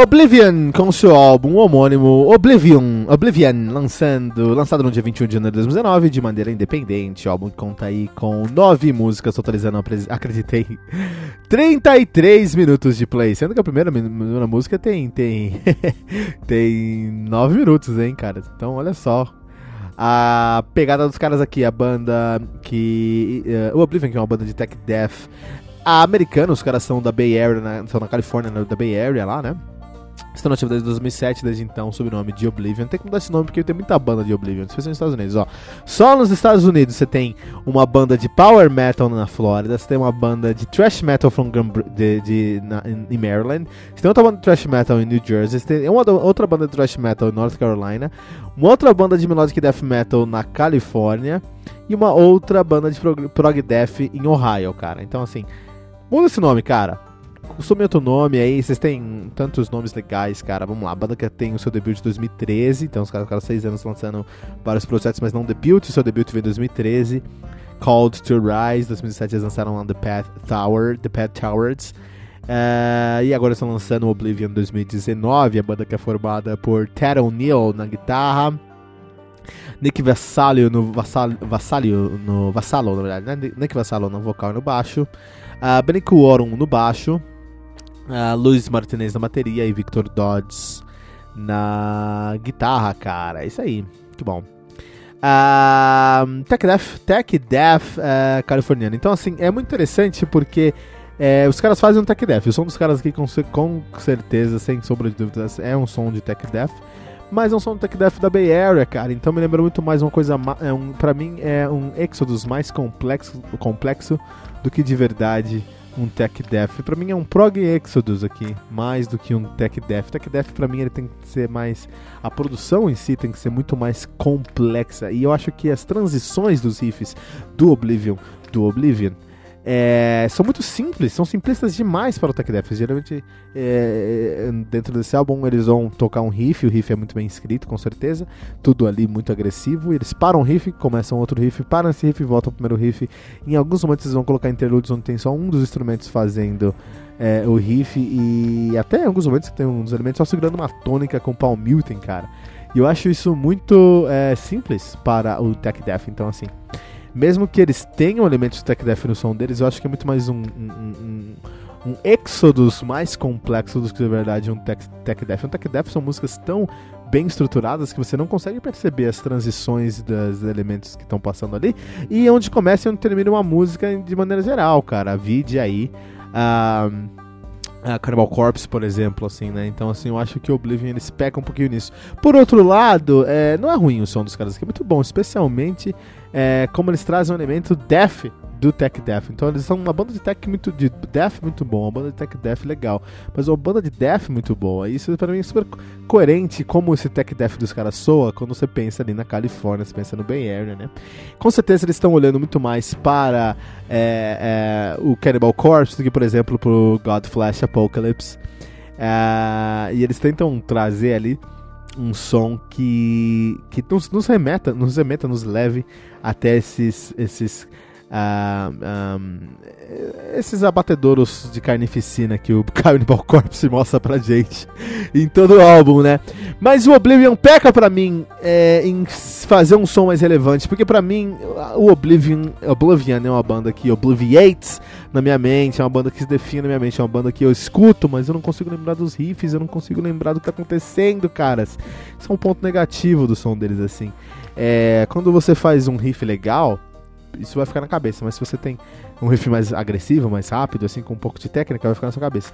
Oblivion com seu álbum homônimo Oblivion, Oblivion lançando, lançado no dia 21 de janeiro de 2019 de maneira independente. O álbum conta aí com nove músicas, totalizando, acreditei, 33 minutos de play. Sendo que a primeira, primeira música tem tem tem 9 minutos, hein, cara. Então, olha só. A pegada dos caras aqui, a banda que. Uh, o Oblivion, que é uma banda de tech death americana, os caras são da Bay Area, na, são na Califórnia, da Bay Area lá, né? Estão nativa desde 2007, desde então, sob o nome de Oblivion. Tem que mudar esse nome porque tem muita banda de Oblivion, especialmente nos Estados Unidos. Ó. Só nos Estados Unidos você tem uma banda de power metal na Flórida, você tem uma banda de thrash metal from de, de, na, em Maryland, você tem outra banda de thrash metal em New Jersey, você tem uma, outra banda de thrash metal em North Carolina, uma outra banda de melodic death metal na Califórnia e uma outra banda de prog, prog death em Ohio, cara. Então, assim, muda esse nome, cara Sume outro nome aí, vocês têm tantos nomes legais, cara. Vamos lá, a banda que tem o seu debut de 2013, então os caras ficaram seis anos lançando vários projetos, mas não debut, o seu debut veio em 2013. Called to Rise, 2007 eles lançaram lá The Path Tower, The Path Towers. Uh, e agora estão lançando Oblivion 2019, a banda que é formada por Ted O'Neill na guitarra, Nick Vassalio no Vassalio no Vassalo, na verdade, né? Nick Vassalio no vocal e no baixo, uh, Benny Orum no baixo, Uh, Luiz Martinez na bateria e Victor Dodds na guitarra, cara. É isso aí, que bom. Uh, Tech Death, Tech Death uh, californiano. Então, assim, é muito interessante porque é, os caras fazem um Tech Death. O som dos caras aqui, com, com certeza, sem sombra de dúvidas, é um som de Tech Death. Mas é um Tech Death da Bay Area, cara. Então me lembra muito mais uma coisa. É um, pra mim, é um Exodus mais complexo, complexo do que de verdade um Tech Death. Pra mim é um Prog Exodus aqui, mais do que um Tech Death. Tech Death pra mim ele tem que ser mais. A produção em si tem que ser muito mais complexa. E eu acho que as transições dos riffs do Oblivion, do Oblivion, é, são muito simples, são simplistas demais para o Tech Death. Geralmente, é, dentro desse álbum, eles vão tocar um riff, o riff é muito bem escrito, com certeza, tudo ali muito agressivo. eles param o riff, começam outro riff, param esse riff, voltam ao primeiro riff. Em alguns momentos, eles vão colocar interludes onde tem só um dos instrumentos fazendo é, o riff, e até em alguns momentos tem dos elementos só segurando uma tônica com palm muting, cara. E eu acho isso muito é, simples para o Tech Death, então assim mesmo que eles tenham elementos de tech death no som deles, eu acho que é muito mais um, um, um, um Exodus mais complexo do que de verdade um tech, tech death. Um tech death são músicas tão bem estruturadas que você não consegue perceber as transições dos elementos que estão passando ali e onde começa e onde termina uma música de maneira geral, cara. Vide aí. Uh, a Cannibal Corpse, por exemplo, assim, né? Então, assim, eu acho que o Oblivion eles pecam um pouquinho nisso. Por outro lado, é, não é ruim o som dos caras aqui, é muito bom, especialmente é, como eles trazem um elemento death do tech death. Então eles são uma banda de tech muito de death muito bom, uma banda de tech death legal, mas uma banda de death muito boa. Isso para mim é super coerente como esse tech death dos caras soa quando você pensa ali na Califórnia, você pensa no Bay Area, né? Com certeza eles estão olhando muito mais para é, é, o Cannibal Corpse do que, por exemplo, pro God Flash Apocalypse. É, e eles tentam trazer ali um som que, que nos, nos, remeta, nos remeta, nos leve até esses, esses Uh, um, esses abatedouros de carnificina que o Cannibal Corpse mostra pra gente em todo o álbum, né? Mas o Oblivion peca pra mim é, em fazer um som mais relevante, porque pra mim o Oblivion, Oblivion é uma banda que obliviates na minha mente, é uma banda que se define na minha mente, é uma banda que eu escuto, mas eu não consigo lembrar dos riffs, eu não consigo lembrar do que tá acontecendo, caras. Isso é um ponto negativo do som deles, assim. É, quando você faz um riff legal isso vai ficar na cabeça. Mas se você tem um riff mais agressivo, mais rápido, assim, com um pouco de técnica, vai ficar na sua cabeça.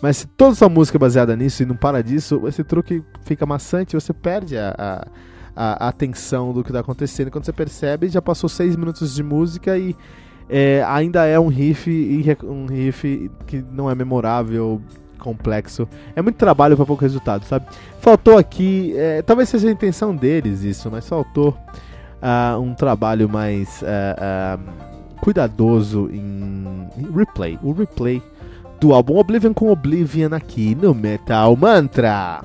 Mas se toda sua música é baseada nisso e não para disso, esse truque fica maçante e você perde a, a, a, atenção do que está acontecendo. Quando você percebe, já passou seis minutos de música e é, ainda é um riff, um riff que não é memorável, complexo. É muito trabalho para pouco resultado, sabe? Faltou aqui, é, talvez seja a intenção deles isso, mas faltou uh, um trabalho mais uh, uh, cuidadoso em replay. O replay do álbum Oblivion com Oblivion aqui no Metal Mantra.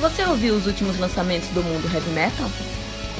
Você ouviu os últimos lançamentos do mundo heavy metal?